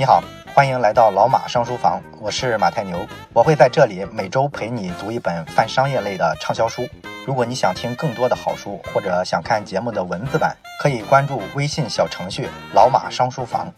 你好，欢迎来到老马上书房，我是马太牛，我会在这里每周陪你读一本泛商业类的畅销书。如果你想听更多的好书，或者想看节目的文字版，可以关注微信小程序“老马上书房”。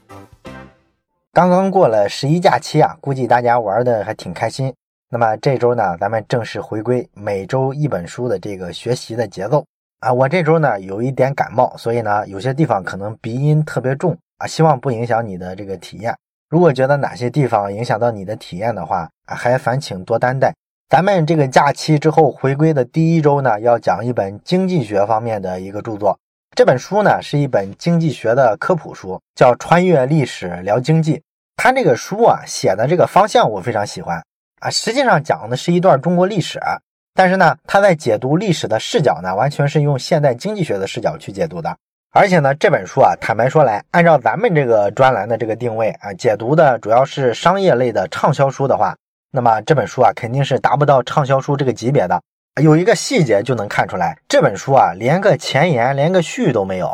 刚刚过了十一假期啊，估计大家玩的还挺开心。那么这周呢，咱们正式回归每周一本书的这个学习的节奏啊。我这周呢有一点感冒，所以呢有些地方可能鼻音特别重。啊，希望不影响你的这个体验。如果觉得哪些地方影响到你的体验的话，啊，还烦请多担待。咱们这个假期之后回归的第一周呢，要讲一本经济学方面的一个著作。这本书呢是一本经济学的科普书，叫《穿越历史聊经济》。它这个书啊写的这个方向我非常喜欢啊。实际上讲的是一段中国历史，但是呢，他在解读历史的视角呢，完全是用现代经济学的视角去解读的。而且呢，这本书啊，坦白说来，按照咱们这个专栏的这个定位啊，解读的主要是商业类的畅销书的话，那么这本书啊，肯定是达不到畅销书这个级别的。有一个细节就能看出来，这本书啊，连个前言、连个序都没有。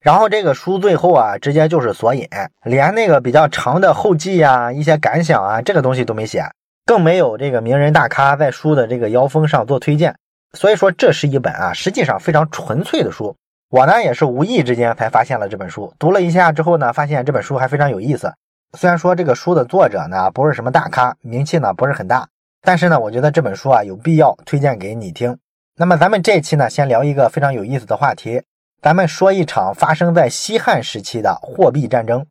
然后这个书最后啊，直接就是索引，连那个比较长的后记啊、一些感想啊，这个东西都没写，更没有这个名人大咖在书的这个腰封上做推荐。所以说，这是一本啊，实际上非常纯粹的书。我呢也是无意之间才发现了这本书，读了一下之后呢，发现这本书还非常有意思。虽然说这个书的作者呢不是什么大咖，名气呢不是很大，但是呢，我觉得这本书啊有必要推荐给你听。那么咱们这期呢，先聊一个非常有意思的话题，咱们说一场发生在西汉时期的货币战争。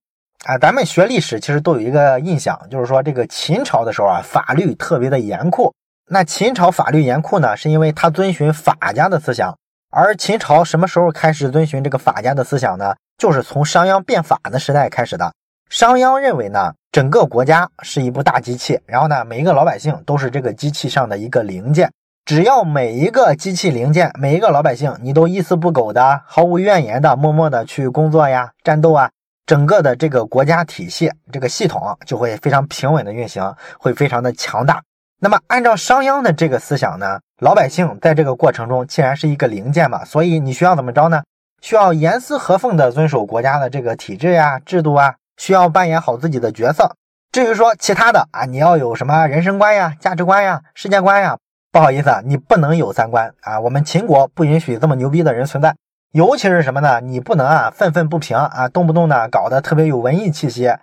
啊，咱们学历史其实都有一个印象，就是说这个秦朝的时候啊，法律特别的严酷。那秦朝法律严酷呢，是因为它遵循法家的思想。而秦朝什么时候开始遵循这个法家的思想呢？就是从商鞅变法的时代开始的。商鞅认为呢，整个国家是一部大机器，然后呢，每一个老百姓都是这个机器上的一个零件。只要每一个机器零件，每一个老百姓，你都一丝不苟的、毫无怨言的、默默的去工作呀、战斗啊，整个的这个国家体系、这个系统就会非常平稳的运行，会非常的强大。那么，按照商鞅的这个思想呢，老百姓在这个过程中既然是一个零件嘛，所以你需要怎么着呢？需要严丝合缝地遵守国家的这个体制呀、制度啊，需要扮演好自己的角色。至于说其他的啊，你要有什么人生观呀、价值观呀、世界观呀，不好意思啊，你不能有三观啊。我们秦国不允许这么牛逼的人存在，尤其是什么呢？你不能啊愤愤不平啊，动不动呢搞得特别有文艺气息，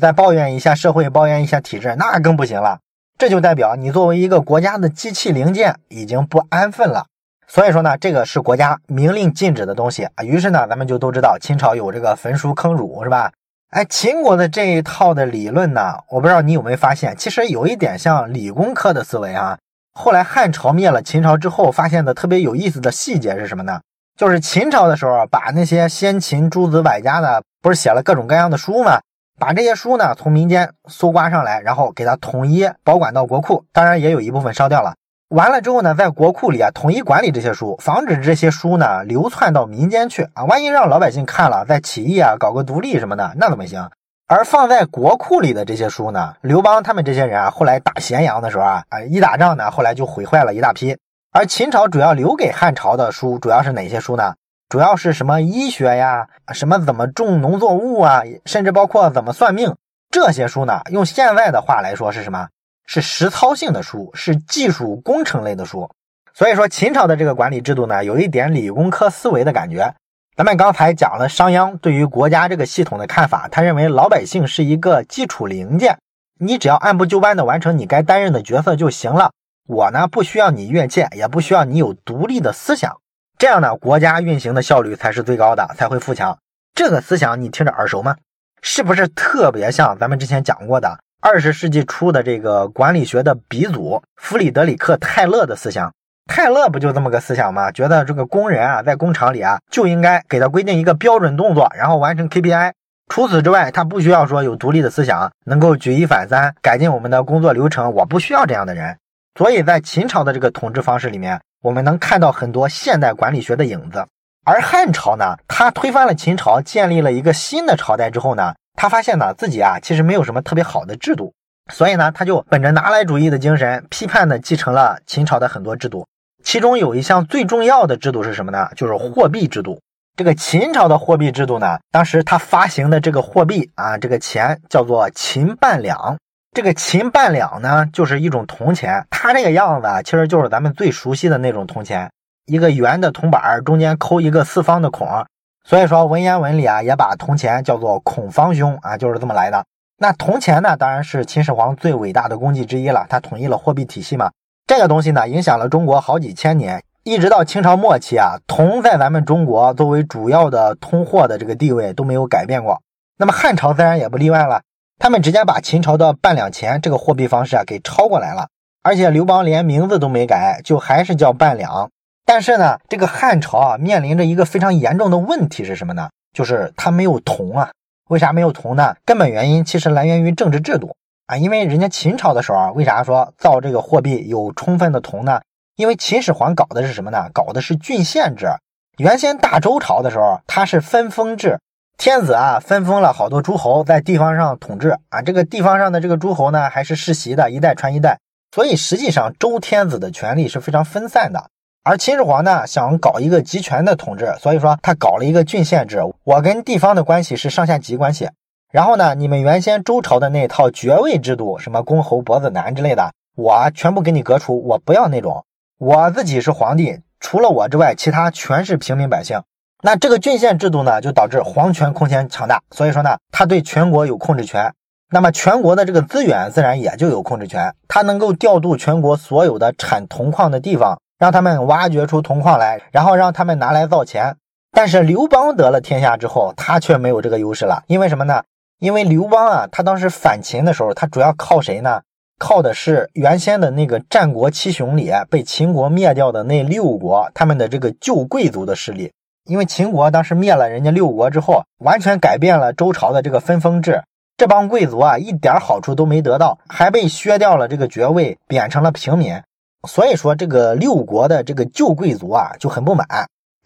再抱怨一下社会，抱怨一下体制，那更不行了。这就代表你作为一个国家的机器零件已经不安分了，所以说呢，这个是国家明令禁止的东西啊。于是呢，咱们就都知道秦朝有这个焚书坑儒，是吧？哎，秦国的这一套的理论呢，我不知道你有没有发现，其实有一点像理工科的思维啊。后来汉朝灭了秦朝之后，发现的特别有意思的细节是什么呢？就是秦朝的时候，把那些先秦诸子百家的，不是写了各种各样的书吗？把这些书呢从民间搜刮上来，然后给它统一保管到国库，当然也有一部分烧掉了。完了之后呢，在国库里啊统一管理这些书，防止这些书呢流窜到民间去啊。万一让老百姓看了，再起义啊，搞个独立什么的，那怎么行？而放在国库里的这些书呢，刘邦他们这些人啊，后来打咸阳的时候啊，啊一打仗呢，后来就毁坏了一大批。而秦朝主要留给汉朝的书，主要是哪些书呢？主要是什么医学呀，什么怎么种农作物啊，甚至包括怎么算命这些书呢？用现在的话来说是什么？是实操性的书，是技术工程类的书。所以说秦朝的这个管理制度呢，有一点理工科思维的感觉。咱们刚才讲了商鞅对于国家这个系统的看法，他认为老百姓是一个基础零件，你只要按部就班的完成你该担任的角色就行了。我呢不需要你越界，也不需要你有独立的思想。这样呢，国家运行的效率才是最高的，才会富强。这个思想你听着耳熟吗？是不是特别像咱们之前讲过的二十世纪初的这个管理学的鼻祖弗里德里克·泰勒的思想？泰勒不就这么个思想吗？觉得这个工人啊，在工厂里啊，就应该给他规定一个标准动作，然后完成 KPI。除此之外，他不需要说有独立的思想，能够举一反三，改进我们的工作流程。我不需要这样的人。所以在秦朝的这个统治方式里面。我们能看到很多现代管理学的影子，而汉朝呢，他推翻了秦朝，建立了一个新的朝代之后呢，他发现呢自己啊其实没有什么特别好的制度，所以呢他就本着拿来主义的精神，批判的继承了秦朝的很多制度，其中有一项最重要的制度是什么呢？就是货币制度。这个秦朝的货币制度呢，当时他发行的这个货币啊，这个钱叫做秦半两。这个秦半两呢，就是一种铜钱，它这个样子啊，其实就是咱们最熟悉的那种铜钱，一个圆的铜板，中间抠一个四方的孔。所以说文言文里啊，也把铜钱叫做孔方兄啊，就是这么来的。那铜钱呢，当然是秦始皇最伟大的功绩之一了，他统一了货币体系嘛。这个东西呢，影响了中国好几千年。一直到清朝末期啊，铜在咱们中国作为主要的通货的这个地位都没有改变过。那么汉朝自然也不例外了，他们直接把秦朝的半两钱这个货币方式啊给抄过来了，而且刘邦连名字都没改，就还是叫半两。但是呢，这个汉朝啊面临着一个非常严重的问题是什么呢？就是它没有铜啊。为啥没有铜呢？根本原因其实来源于政治制度啊，因为人家秦朝的时候啊，为啥说造这个货币有充分的铜呢？因为秦始皇搞的是什么呢？搞的是郡县制。原先大周朝的时候，它是分封制，天子啊分封了好多诸侯在地方上统治啊。这个地方上的这个诸侯呢，还是世袭的，一代传一代。所以实际上周天子的权力是非常分散的。而秦始皇呢，想搞一个集权的统治，所以说他搞了一个郡县制。我跟地方的关系是上下级关系。然后呢，你们原先周朝的那套爵位制度，什么公侯伯子男之类的，我全部给你革除，我不要那种。我自己是皇帝，除了我之外，其他全是平民百姓。那这个郡县制度呢，就导致皇权空前强大。所以说呢，他对全国有控制权，那么全国的这个资源自然也就有控制权。他能够调度全国所有的产铜矿的地方，让他们挖掘出铜矿来，然后让他们拿来造钱。但是刘邦得了天下之后，他却没有这个优势了。因为什么呢？因为刘邦啊，他当时反秦的时候，他主要靠谁呢？靠的是原先的那个战国七雄里被秦国灭掉的那六国，他们的这个旧贵族的势力。因为秦国当时灭了人家六国之后，完全改变了周朝的这个分封制，这帮贵族啊一点好处都没得到，还被削掉了这个爵位，贬成了平民。所以说，这个六国的这个旧贵族啊就很不满，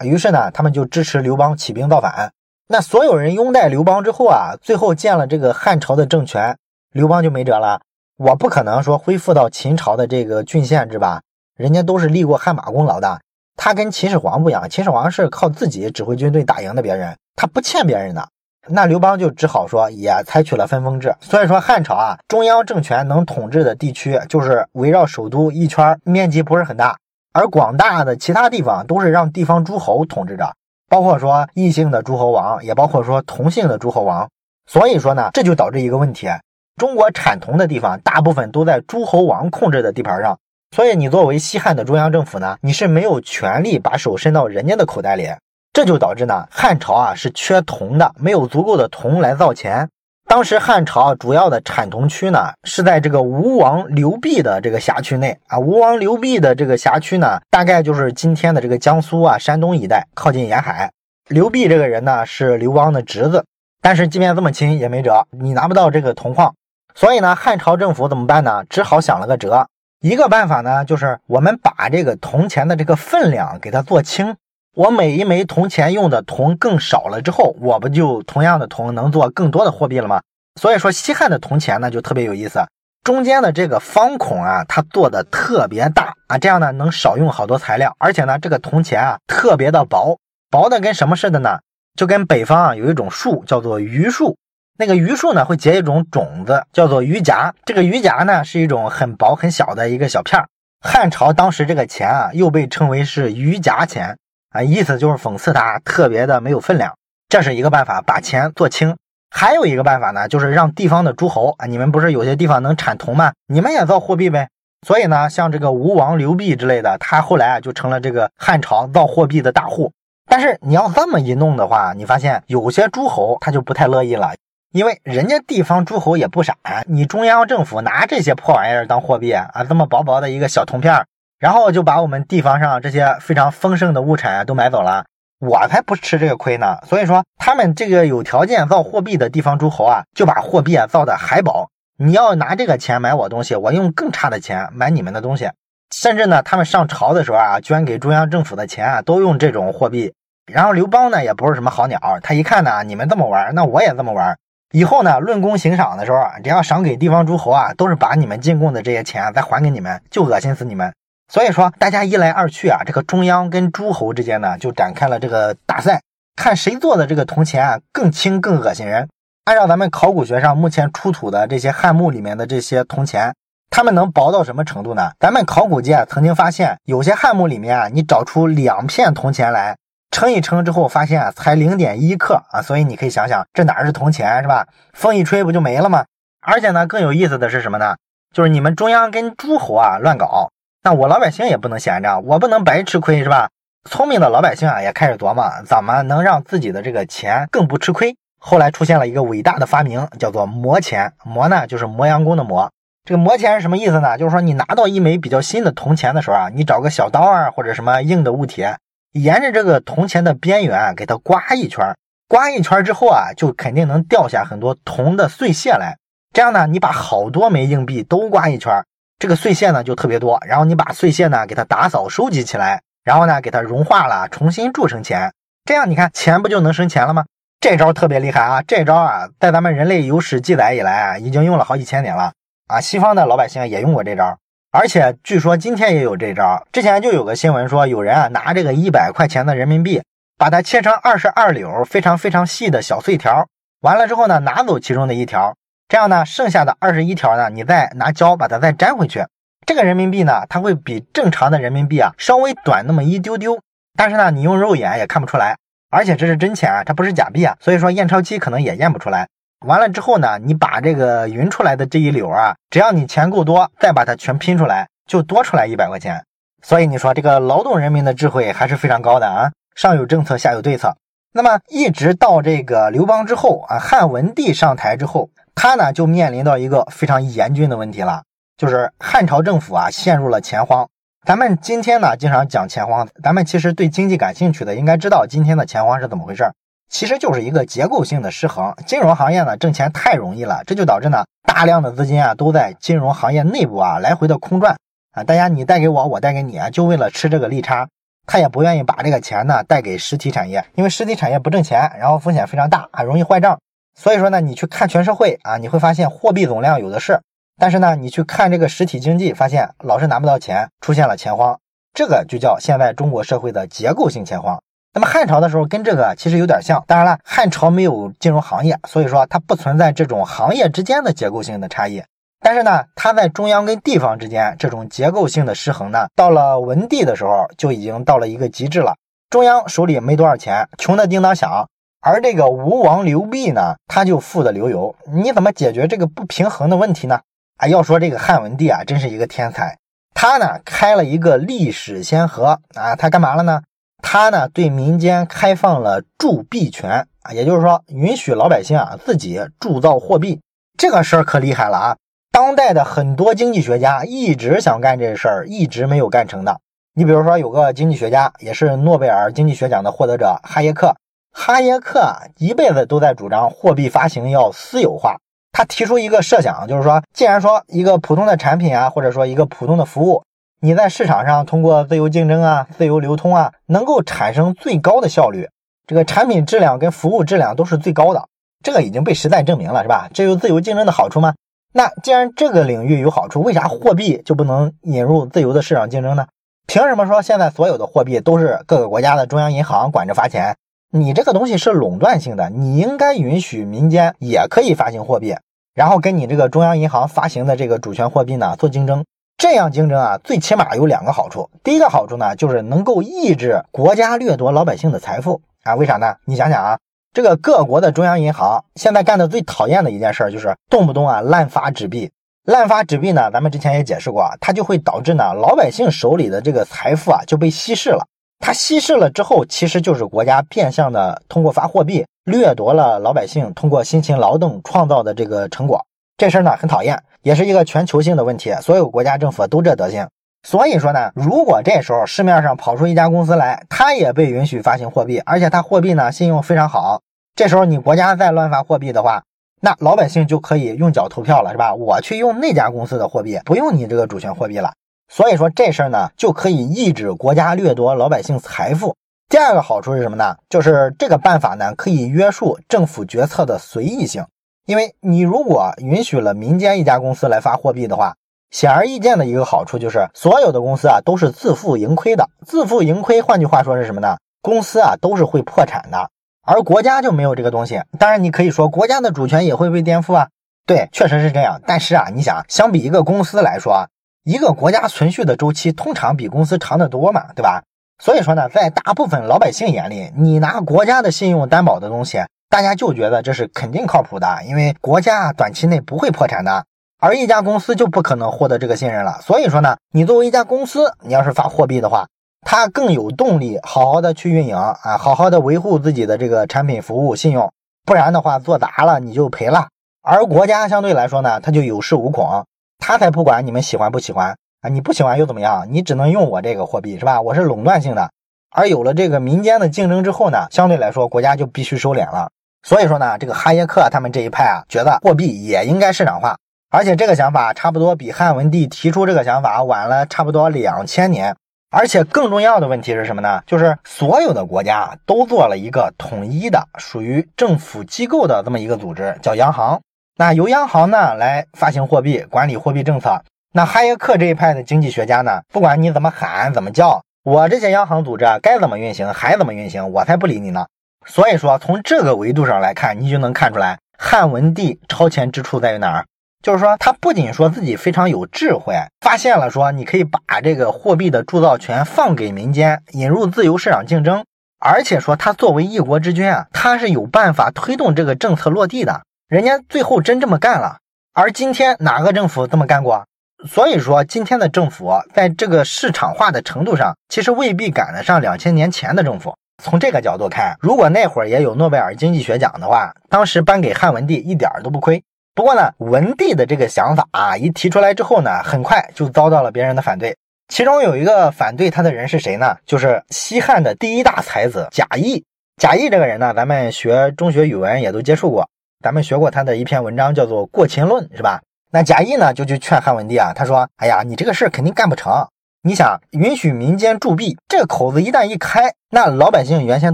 于是呢，他们就支持刘邦起兵造反。那所有人拥戴刘邦之后啊，最后建了这个汉朝的政权，刘邦就没辙了。我不可能说恢复到秦朝的这个郡县制吧，人家都是立过汗马功劳的。他跟秦始皇不一样，秦始皇是靠自己指挥军队打赢的别人，他不欠别人的。那刘邦就只好说也采取了分封制。所以说汉朝啊，中央政权能统治的地区就是围绕首都一圈，面积不是很大，而广大的其他地方都是让地方诸侯统治着，包括说异姓的诸侯王，也包括说同姓的诸侯王。所以说呢，这就导致一个问题。中国产铜的地方大部分都在诸侯王控制的地盘上，所以你作为西汉的中央政府呢，你是没有权利把手伸到人家的口袋里，这就导致呢汉朝啊是缺铜的，没有足够的铜来造钱。当时汉朝主要的产铜区呢是在这个吴王刘濞的这个辖区内啊，吴王刘濞的这个辖区呢，大概就是今天的这个江苏啊、山东一带，靠近沿海。刘濞这个人呢是刘邦的侄子，但是即便这么亲也没辙，你拿不到这个铜矿。所以呢，汉朝政府怎么办呢？只好想了个辙。一个办法呢，就是我们把这个铜钱的这个分量给它做轻。我每一枚铜钱用的铜更少了之后，我不就同样的铜能做更多的货币了吗？所以说，西汉的铜钱呢就特别有意思，中间的这个方孔啊，它做的特别大啊，这样呢能少用好多材料，而且呢，这个铜钱啊特别的薄，薄的跟什么似的呢？就跟北方啊有一种树叫做榆树。那个榆树呢，会结一种种子，叫做榆荚。这个榆荚呢，是一种很薄很小的一个小片儿。汉朝当时这个钱啊，又被称为是榆荚钱啊，意思就是讽刺它特别的没有分量。这是一个办法，把钱做轻。还有一个办法呢，就是让地方的诸侯啊，你们不是有些地方能产铜吗？你们也造货币呗。所以呢，像这个吴王刘濞之类的，他后来啊就成了这个汉朝造货币的大户。但是你要这么一弄的话，你发现有些诸侯他就不太乐意了。因为人家地方诸侯也不傻，你中央政府拿这些破玩意儿当货币啊，这么薄薄的一个小铜片，然后就把我们地方上这些非常丰盛的物产都买走了，我才不吃这个亏呢。所以说，他们这个有条件造货币的地方诸侯啊，就把货币啊造的还薄。你要拿这个钱买我东西，我用更差的钱买你们的东西。甚至呢，他们上朝的时候啊，捐给中央政府的钱啊，都用这种货币。然后刘邦呢，也不是什么好鸟，他一看呢，你们这么玩，那我也这么玩。以后呢，论功行赏的时候啊，只要赏给地方诸侯啊，都是把你们进贡的这些钱再还给你们，就恶心死你们。所以说，大家一来二去啊，这个中央跟诸侯之间呢，就展开了这个大赛。看谁做的这个铜钱啊更轻更恶心人。按照咱们考古学上目前出土的这些汉墓里面的这些铜钱，它们能薄到什么程度呢？咱们考古界曾经发现，有些汉墓里面啊，你找出两片铜钱来，称一称之后，发现啊才零点一克啊，所以你可以想想，这哪是铜钱是吧？风一吹不就没了吗？而且呢，更有意思的是什么呢？就是你们中央跟诸侯啊乱搞，那我老百姓也不能闲着，我不能白吃亏是吧？聪明的老百姓啊也开始琢磨怎么能让自己的这个钱更不吃亏。后来出现了一个伟大的发明，叫做磨钱。磨呢就是磨洋工的磨。这个磨钱是什么意思呢？就是说你拿到一枚比较新的铜钱的时候啊，你找个小刀啊或者什么硬的物体，沿着这个铜钱的边缘给它刮一圈，刮一圈之后啊，就肯定能掉下很多铜的碎屑来。这样呢，你把好多枚硬币都刮一圈，这个碎屑呢就特别多。然后你把碎屑呢给它打扫收集起来，然后呢给它融化了，重新铸成钱。这样你看钱不就能生钱了吗？这招特别厉害啊！这招啊，在咱们人类有史记载以来啊，已经用了好几千年了啊。西方的老百姓也用过这招，而且据说今天也有这招。之前就有个新闻说，有人啊拿这个一百块钱的人民币，把它切成二十二绺非常非常细的小碎条，完了之后呢，拿走其中的一条。这样呢，剩下的二十一条呢，你再拿胶把它再粘回去。这个人民币呢，它会比正常的人民币啊稍微短那么一丢丢，但是呢，你用肉眼也看不出来。而且这是真钱啊，它不是假币啊，所以说验钞机可能也验不出来。完了之后呢，你把这个匀出来的这一绺啊，只要你钱够多，再把它全拼出来，就多出来一百块钱。所以你说这个劳动人民的智慧还是非常高的啊，上有政策，下有对策。那么一直到这个刘邦之后啊，汉文帝上台之后。他呢就面临到一个非常严峻的问题了，就是汉朝政府啊陷入了钱荒。咱们今天呢经常讲钱荒，咱们其实对经济感兴趣的应该知道今天的钱荒是怎么回事其实就是一个结构性的失衡。金融行业呢挣钱太容易了，这就导致呢大量的资金啊都在金融行业内部啊来回的空转啊，大家你贷给我，我贷给你啊，就为了吃这个利差。他也不愿意把这个钱呢贷给实体产业，因为实体产业不挣钱，然后风险非常大，还容易坏账。所以说呢，你去看全社会啊，你会发现货币总量有的是，但是呢，你去看这个实体经济，发现老是拿不到钱，出现了钱荒，这个就叫现在中国社会的结构性钱荒。那么汉朝的时候跟这个其实有点像，当然了，汉朝没有金融行业，所以说它不存在这种行业之间的结构性的差异。但是呢，它在中央跟地方之间这种结构性的失衡呢，到了文帝的时候就已经到了一个极致了，中央手里没多少钱，穷的叮当响。而这个吴王刘濞呢，他就富得流油。你怎么解决这个不平衡的问题呢？啊，要说这个汉文帝啊，真是一个天才。他呢开了一个历史先河啊，他干嘛了呢？他呢对民间开放了铸币权啊，也就是说允许老百姓啊自己铸造货币。这个事儿可厉害了啊！当代的很多经济学家一直想干这事儿，一直没有干成的。你比如说有个经济学家，也是诺贝尔经济学奖的获得者哈耶克。哈耶克啊一辈子都在主张货币发行要私有化。他提出一个设想，就是说，既然说一个普通的产品啊，或者说一个普通的服务，你在市场上通过自由竞争啊、自由流通啊，能够产生最高的效率，这个产品质量跟服务质量都是最高的。这个已经被时代证明了，是吧？这有自由竞争的好处吗？那既然这个领域有好处，为啥货币就不能引入自由的市场竞争呢？凭什么说现在所有的货币都是各个国家的中央银行管着发钱？你这个东西是垄断性的，你应该允许民间也可以发行货币，然后跟你这个中央银行发行的这个主权货币呢做竞争。这样竞争啊，最起码有两个好处。第一个好处呢，就是能够抑制国家掠夺老百姓的财富啊。为啥呢？你想想啊，这个各国的中央银行现在干的最讨厌的一件事就是动不动啊滥发纸币。滥发纸币呢，咱们之前也解释过，它就会导致呢老百姓手里的这个财富啊就被稀释了。它稀释了之后，其实就是国家变相的通过发货币掠夺了老百姓通过辛勤劳动创造的这个成果。这事儿呢很讨厌，也是一个全球性的问题，所有国家政府都这德行。所以说呢，如果这时候市面上跑出一家公司来，它也被允许发行货币，而且它货币呢信用非常好，这时候你国家再乱发货币的话，那老百姓就可以用脚投票了，是吧？我去用那家公司的货币，不用你这个主权货币了。所以说这事儿呢，就可以抑制国家掠夺老百姓财富。第二个好处是什么呢？就是这个办法呢，可以约束政府决策的随意性。因为你如果允许了民间一家公司来发货币的话，显而易见的一个好处就是，所有的公司啊都是自负盈亏的。自负盈亏，换句话说是什么呢？公司啊都是会破产的。而国家就没有这个东西。当然，你可以说国家的主权也会被颠覆啊。对，确实是这样。但是啊，你想，相比一个公司来说，一个国家存续的周期通常比公司长得多嘛，对吧？所以说呢，在大部分老百姓眼里，你拿国家的信用担保的东西，大家就觉得这是肯定靠谱的，因为国家短期内不会破产的，而一家公司就不可能获得这个信任了。所以说呢，你作为一家公司，你要是发货币的话，它更有动力好好的去运营啊，好好的维护自己的这个产品服务信用，不然的话做砸了你就赔了。而国家相对来说呢，它就有恃无恐，它才不管你们喜欢不喜欢。啊，你不喜欢又怎么样？你只能用我这个货币是吧？我是垄断性的。而有了这个民间的竞争之后呢，相对来说国家就必须收敛了。所以说呢，这个哈耶克他们这一派啊，觉得货币也应该市场化，而且这个想法差不多比汉文帝提出这个想法晚了差不多两千年。而且更重要的问题是什么呢？就是所有的国家都做了一个统一的、属于政府机构的这么一个组织，叫央行。那由央行呢来发行货币，管理货币政策。那哈耶克这一派的经济学家呢？不管你怎么喊怎么叫，我这些央行组织该怎么运行还怎么运行，我才不理你呢。所以说，从这个维度上来看，你就能看出来汉文帝超前之处在于哪儿？就是说，他不仅说自己非常有智慧，发现了说你可以把这个货币的铸造权放给民间，引入自由市场竞争，而且说他作为一国之君啊，他是有办法推动这个政策落地的。人家最后真这么干了。而今天哪个政府这么干过？所以说，今天的政府在这个市场化的程度上，其实未必赶得上两千年前的政府。从这个角度看，如果那会儿也有诺贝尔经济学奖的话，当时颁给汉文帝一点儿都不亏。不过呢，文帝的这个想法啊，一提出来之后呢，很快就遭到了别人的反对。其中有一个反对他的人是谁呢？就是西汉的第一大才子贾谊。贾谊这个人呢，咱们学中学语文也都接触过，咱们学过他的一篇文章，叫做《过秦论》，是吧？那贾谊呢，就去劝汉文帝啊，他说：“哎呀，你这个事儿肯定干不成。你想允许民间铸币，这个口子一旦一开，那老百姓原先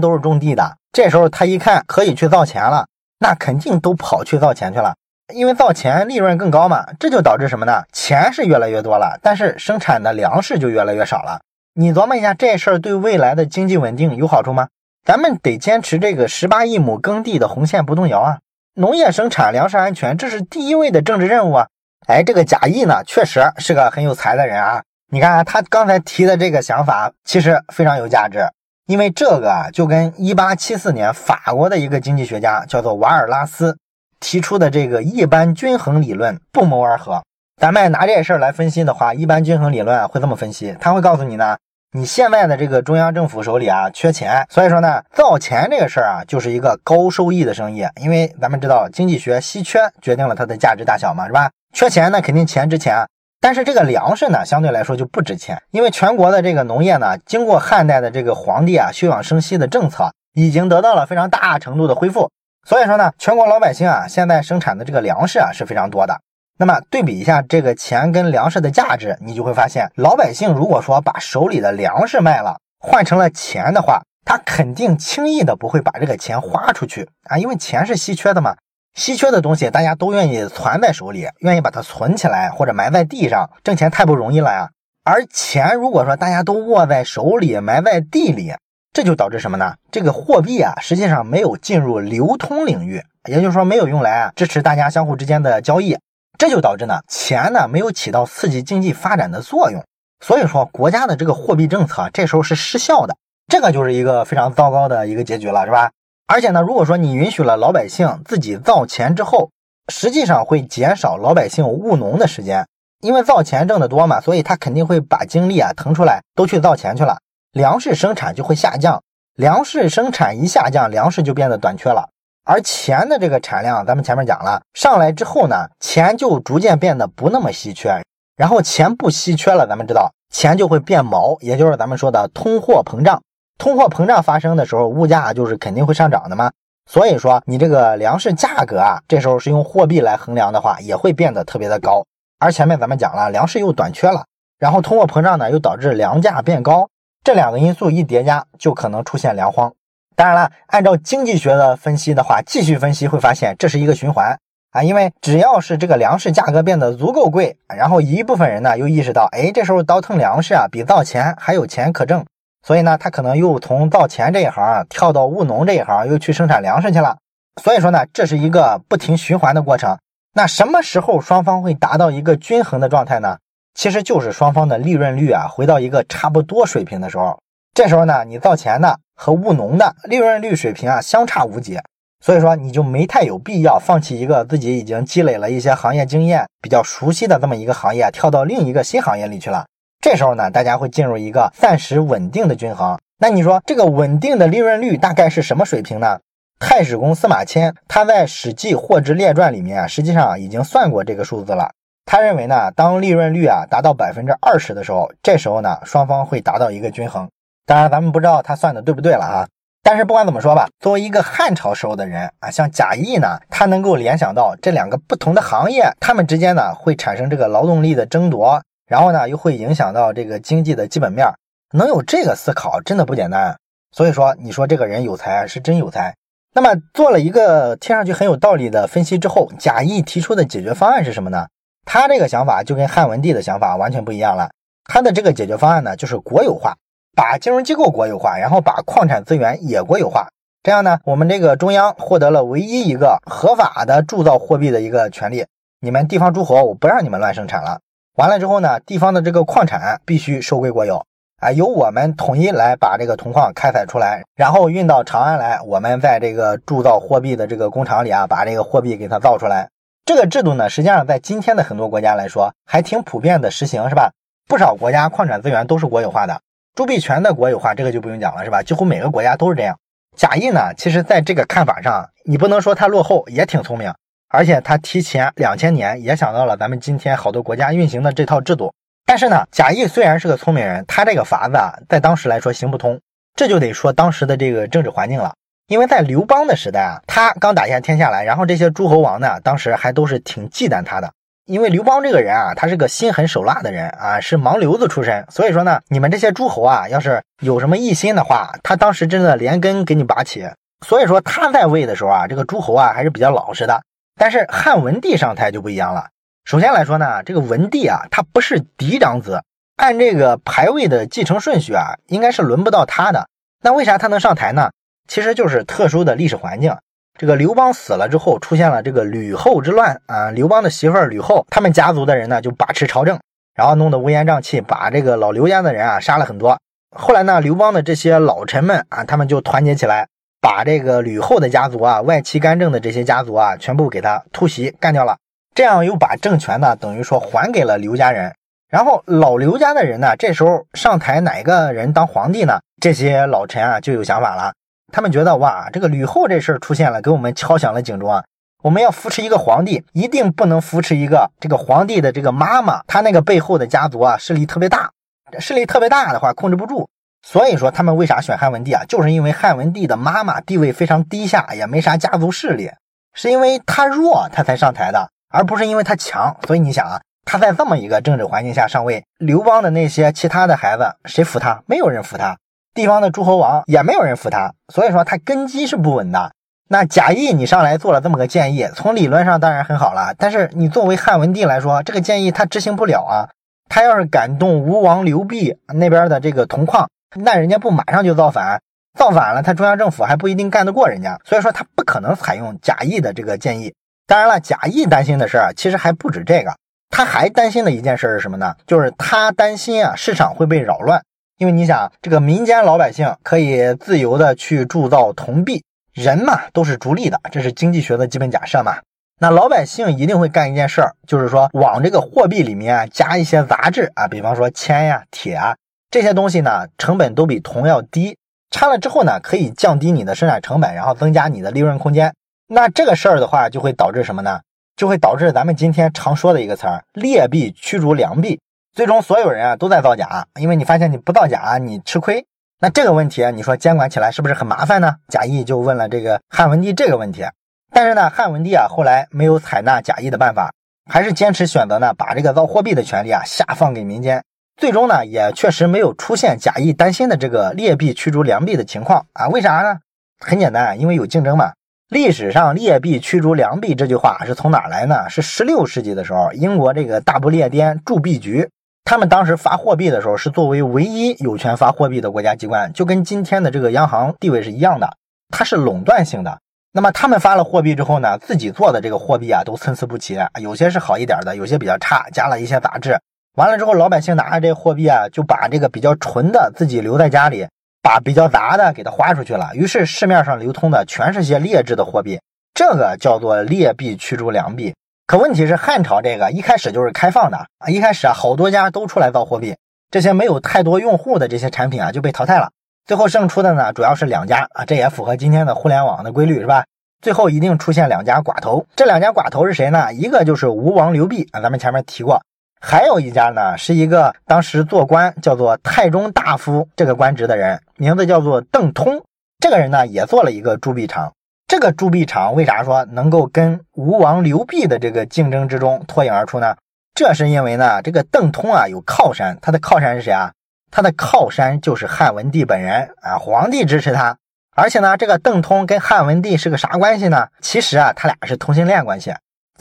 都是种地的，这时候他一看可以去造钱了，那肯定都跑去造钱去了，因为造钱利润更高嘛。这就导致什么呢？钱是越来越多了，但是生产的粮食就越来越少了。你琢磨一下，这事儿对未来的经济稳定有好处吗？咱们得坚持这个十八亿亩耕地的红线不动摇啊。”农业生产、粮食安全，这是第一位的政治任务啊！哎，这个贾谊呢，确实是个很有才的人啊。你看他刚才提的这个想法，其实非常有价值，因为这个啊，就跟1874年法国的一个经济学家叫做瓦尔拉斯提出的这个一般均衡理论不谋而合。咱们拿这事儿来分析的话，一般均衡理论会这么分析，他会告诉你呢。你现在的这个中央政府手里啊，缺钱，所以说呢，造钱这个事儿啊，就是一个高收益的生意。因为咱们知道经济学稀缺决定了它的价值大小嘛，是吧？缺钱那肯定钱值钱，但是这个粮食呢，相对来说就不值钱，因为全国的这个农业呢，经过汉代的这个皇帝啊休养生息的政策，已经得到了非常大程度的恢复。所以说呢，全国老百姓啊，现在生产的这个粮食啊是非常多的。那么对比一下这个钱跟粮食的价值，你就会发现，老百姓如果说把手里的粮食卖了，换成了钱的话，他肯定轻易的不会把这个钱花出去啊，因为钱是稀缺的嘛，稀缺的东西大家都愿意攒在手里，愿意把它存起来或者埋在地上，挣钱太不容易了呀。而钱如果说大家都握在手里，埋在地里，这就导致什么呢？这个货币啊，实际上没有进入流通领域，也就是说没有用来支持大家相互之间的交易。这就导致呢，钱呢没有起到刺激经济发展的作用，所以说国家的这个货币政策这时候是失效的，这个就是一个非常糟糕的一个结局了，是吧？而且呢，如果说你允许了老百姓自己造钱之后，实际上会减少老百姓务农的时间，因为造钱挣得多嘛，所以他肯定会把精力啊腾出来都去造钱去了，粮食生产就会下降，粮食生产一下降，粮食就变得短缺了。而钱的这个产量，咱们前面讲了，上来之后呢，钱就逐渐变得不那么稀缺。然后钱不稀缺了，咱们知道钱就会变毛，也就是咱们说的通货膨胀。通货膨胀发生的时候，物价就是肯定会上涨的嘛。所以说，你这个粮食价格啊，这时候是用货币来衡量的话，也会变得特别的高。而前面咱们讲了，粮食又短缺了，然后通货膨胀呢又导致粮价变高，这两个因素一叠加，就可能出现粮荒。当然了，按照经济学的分析的话，继续分析会发现这是一个循环啊，因为只要是这个粮食价格变得足够贵，然后一部分人呢又意识到，哎，这时候倒腾粮食啊比造钱还有钱可挣，所以呢，他可能又从造钱这一行跳到务农这一行，又去生产粮食去了。所以说呢，这是一个不停循环的过程。那什么时候双方会达到一个均衡的状态呢？其实就是双方的利润率啊回到一个差不多水平的时候。这时候呢，你造钱的和务农的利润率水平啊相差无几，所以说你就没太有必要放弃一个自己已经积累了一些行业经验、比较熟悉的这么一个行业，跳到另一个新行业里去了。这时候呢，大家会进入一个暂时稳定的均衡。那你说这个稳定的利润率大概是什么水平呢？太史公司马迁他在《史记货殖列传》里面啊，实际上已经算过这个数字了。他认为呢，当利润率啊达到百分之二十的时候，这时候呢双方会达到一个均衡。当然，咱们不知道他算的对不对了啊。但是不管怎么说吧，作为一个汉朝时候的人啊，像贾谊呢，他能够联想到这两个不同的行业，他们之间呢会产生这个劳动力的争夺。然后呢，又会影响到这个经济的基本面，能有这个思考真的不简单。所以说，你说这个人有才是真有才。那么做了一个听上去很有道理的分析之后，贾谊提出的解决方案是什么呢？他这个想法就跟汉文帝的想法完全不一样了。他的这个解决方案呢，就是国有化，把金融机构国有化，然后把矿产资源也国有化。这样呢，我们这个中央获得了唯一一个合法的铸造货币的一个权利。你们地方诸侯，我不让你们乱生产了。完了之后呢，地方的这个矿产必须收归国有，啊，由我们统一来把这个铜矿开采出来，然后运到长安来，我们在这个铸造货币的这个工厂里啊，把这个货币给它造出来。这个制度呢，实际上在今天的很多国家来说，还挺普遍的实行，是吧？不少国家矿产资源都是国有化的，铸币权的国有化，这个就不用讲了，是吧？几乎每个国家都是这样。贾谊呢，其实在这个看法上，你不能说他落后，也挺聪明。而且他提前两千年也想到了咱们今天好多国家运行的这套制度，但是呢，贾谊虽然是个聪明人，他这个法子啊，在当时来说行不通，这就得说当时的这个政治环境了。因为在刘邦的时代啊，他刚打下天下来，然后这些诸侯王呢，当时还都是挺忌惮他的，因为刘邦这个人啊，他是个心狠手辣的人啊，是盲流子出身，所以说呢，你们这些诸侯啊，要是有什么异心的话，他当时真的连根给你拔起。所以说他在位的时候啊，这个诸侯啊还是比较老实的。但是汉文帝上台就不一样了。首先来说呢，这个文帝啊，他不是嫡长子，按这个排位的继承顺序啊，应该是轮不到他的。那为啥他能上台呢？其实就是特殊的历史环境。这个刘邦死了之后，出现了这个吕后之乱啊。刘邦的媳妇儿吕后，他们家族的人呢就把持朝政，然后弄得乌烟瘴气，把这个老刘家的人啊杀了很多。后来呢，刘邦的这些老臣们啊，他们就团结起来。把这个吕后的家族啊，外戚干政的这些家族啊，全部给他突袭干掉了，这样又把政权呢，等于说还给了刘家人。然后老刘家的人呢，这时候上台哪个人当皇帝呢？这些老臣啊就有想法了，他们觉得哇，这个吕后这事儿出现了，给我们敲响了警钟啊！我们要扶持一个皇帝，一定不能扶持一个这个皇帝的这个妈妈，他那个背后的家族啊，势力特别大，势力特别大的话控制不住。所以说他们为啥选汉文帝啊？就是因为汉文帝的妈妈地位非常低下，也没啥家族势力，是因为他弱他才上台的，而不是因为他强。所以你想啊，他在这么一个政治环境下上位，刘邦的那些其他的孩子谁服他？没有人服他，地方的诸侯王也没有人服他。所以说他根基是不稳的。那贾谊你上来做了这么个建议，从理论上当然很好了，但是你作为汉文帝来说，这个建议他执行不了啊。他要是敢动吴王刘濞那边的这个铜矿。那人家不马上就造反，造反了，他中央政府还不一定干得过人家，所以说他不可能采用贾谊的这个建议。当然了，贾谊担心的事儿其实还不止这个，他还担心的一件事是什么呢？就是他担心啊，市场会被扰乱。因为你想，这个民间老百姓可以自由的去铸造铜币，人嘛都是逐利的，这是经济学的基本假设嘛。那老百姓一定会干一件事儿，就是说往这个货币里面加一些杂质啊，比方说铅呀、铁啊。这些东西呢，成本都比铜要低，掺了之后呢，可以降低你的生产成本，然后增加你的利润空间。那这个事儿的话，就会导致什么呢？就会导致咱们今天常说的一个词儿“劣币驱逐良币”。最终，所有人啊都在造假，因为你发现你不造假，你吃亏。那这个问题啊，你说监管起来是不是很麻烦呢？贾谊就问了这个汉文帝这个问题。但是呢，汉文帝啊后来没有采纳贾谊的办法，还是坚持选择呢把这个造货币的权利啊下放给民间。最终呢，也确实没有出现贾谊担心的这个劣币驱逐良币的情况啊？为啥呢？很简单，因为有竞争嘛。历史上“劣币驱逐良币”这句话是从哪来呢？是十六世纪的时候，英国这个大不列颠铸币局，他们当时发货币的时候是作为唯一有权发货币的国家机关，就跟今天的这个央行地位是一样的，它是垄断性的。那么他们发了货币之后呢，自己做的这个货币啊都参差不齐，有些是好一点的，有些比较差，加了一些杂质。完了之后，老百姓拿着这货币啊，就把这个比较纯的自己留在家里，把比较杂的给它花出去了。于是市面上流通的全是些劣质的货币，这个叫做劣币驱逐良币。可问题是汉朝这个一开始就是开放的啊，一开始啊好多家都出来造货币，这些没有太多用户的这些产品啊就被淘汰了，最后胜出的呢主要是两家啊，这也符合今天的互联网的规律是吧？最后一定出现两家寡头，这两家寡头是谁呢？一个就是吴王刘濞啊，咱们前面提过，还有一家呢是一个当时做官叫做太中大夫这个官职的人，名字叫做邓通，这个人呢也做了一个铸币厂。这个铸币厂为啥说能够跟吴王刘濞的这个竞争之中脱颖而出呢？这是因为呢，这个邓通啊有靠山，他的靠山是谁啊？他的靠山就是汉文帝本人啊，皇帝支持他。而且呢，这个邓通跟汉文帝是个啥关系呢？其实啊，他俩是同性恋关系。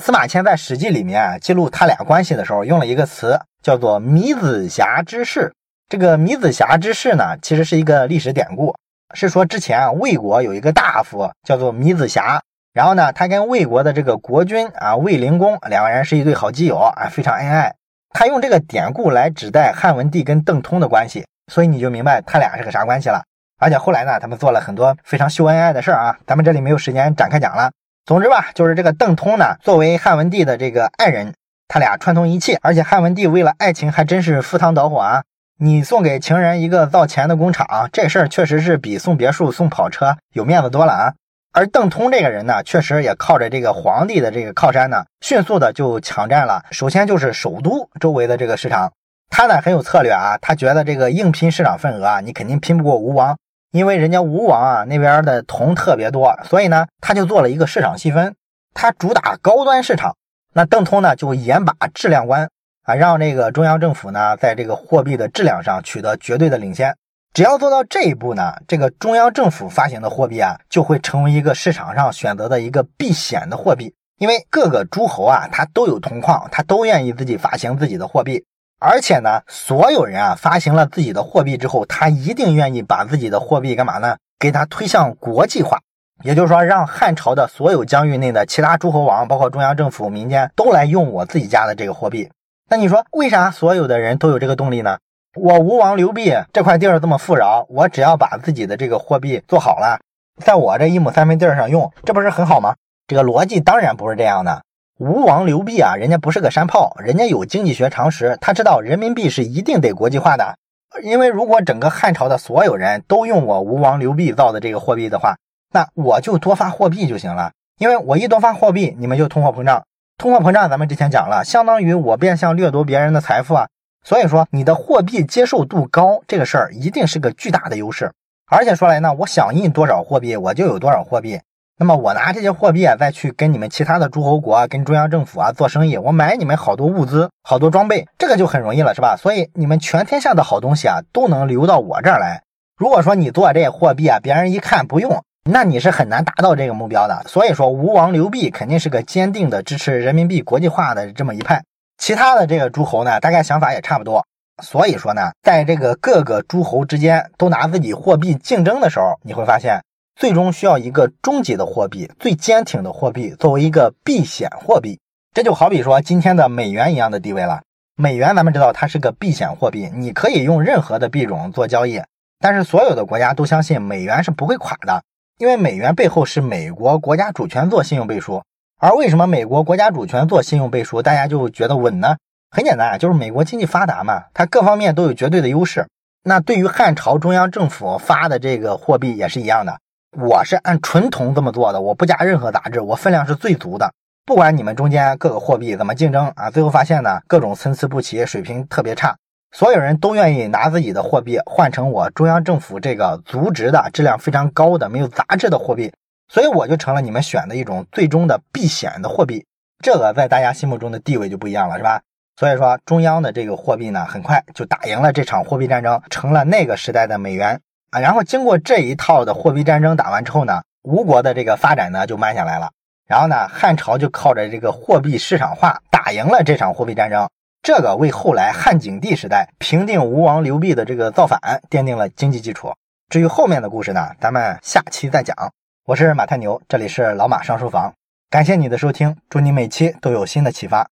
司马迁在《史记》里面记录他俩关系的时候，用了一个词叫做“米子瑕之事”。这个“米子瑕之事”呢，其实是一个历史典故。是说之前啊，魏国有一个大夫叫做米子瑕，然后呢，他跟魏国的这个国君啊魏灵公两个人是一对好基友啊，非常恩爱。他用这个典故来指代汉文帝跟邓通的关系，所以你就明白他俩是个啥关系了。而且后来呢，他们做了很多非常秀恩爱的事儿啊，咱们这里没有时间展开讲了。总之吧，就是这个邓通呢，作为汉文帝的这个爱人，他俩串通一气，而且汉文帝为了爱情还真是赴汤蹈火啊。你送给情人一个造钱的工厂，这事儿确实是比送别墅、送跑车有面子多了啊。而邓通这个人呢，确实也靠着这个皇帝的这个靠山呢，迅速的就抢占了。首先就是首都周围的这个市场，他呢很有策略啊，他觉得这个硬拼市场份额啊，你肯定拼不过吴王，因为人家吴王啊那边的铜特别多，所以呢他就做了一个市场细分，他主打高端市场，那邓通呢就严把质量关。啊，让这个中央政府呢，在这个货币的质量上取得绝对的领先。只要做到这一步呢，这个中央政府发行的货币啊，就会成为一个市场上选择的一个避险的货币。因为各个诸侯啊，他都有铜矿，他都愿意自己发行自己的货币。而且呢，所有人啊，发行了自己的货币之后，他一定愿意把自己的货币干嘛呢？给他推向国际化。也就是说，让汉朝的所有疆域内的其他诸侯王，包括中央政府、民间，都来用我自己家的这个货币。那你说为啥所有的人都有这个动力呢？我吴王刘濞这块地儿这么富饶，我只要把自己的这个货币做好了，在我这一亩三分地儿上用，这不是很好吗？这个逻辑当然不是这样的。吴王刘濞啊，人家不是个山炮，人家有经济学常识，他知道人民币是一定得国际化的。因为如果整个汉朝的所有人都用我吴王刘濞造的这个货币的话，那我就多发货币就行了。因为我一多发货币，你们就通货膨胀。通货膨胀，咱们之前讲了，相当于我变相掠夺别人的财富啊。所以说，你的货币接受度高，这个事儿一定是个巨大的优势。而且说来呢，我想印多少货币，我就有多少货币。那么我拿这些货币啊，再去跟你们其他的诸侯国啊、跟中央政府啊做生意，我买你们好多物资、好多装备，这个就很容易了，是吧？所以你们全天下的好东西啊，都能流到我这儿来。如果说你做这些货币啊，别人一看不用。那你是很难达到这个目标的，所以说吴王刘濞肯定是个坚定的支持人民币国际化的这么一派。其他的这个诸侯呢，大概想法也差不多。所以说呢，在这个各个诸侯之间都拿自己货币竞争的时候，你会发现，最终需要一个终极的货币，最坚挺的货币作为一个避险货币。这就好比说今天的美元一样的地位了。美元咱们知道它是个避险货币，你可以用任何的币种做交易，但是所有的国家都相信美元是不会垮的。因为美元背后是美国国家主权做信用背书，而为什么美国国家主权做信用背书，大家就觉得稳呢？很简单啊，就是美国经济发达嘛，它各方面都有绝对的优势。那对于汉朝中央政府发的这个货币也是一样的，我是按纯铜这么做的，我不加任何杂质，我分量是最足的。不管你们中间各个货币怎么竞争啊，最后发现呢，各种参差不齐，水平特别差。所有人都愿意拿自己的货币换成我中央政府这个足值的、质量非常高的、没有杂质的货币，所以我就成了你们选的一种最终的避险的货币。这个在大家心目中的地位就不一样了，是吧？所以说，中央的这个货币呢，很快就打赢了这场货币战争，成了那个时代的美元啊。然后经过这一套的货币战争打完之后呢，吴国的这个发展呢就慢下来了。然后呢，汉朝就靠着这个货币市场化打赢了这场货币战争。这个为后来汉景帝时代平定吴王刘濞的这个造反奠定了经济基础。至于后面的故事呢，咱们下期再讲。我是马太牛，这里是老马上书房，感谢你的收听，祝你每期都有新的启发。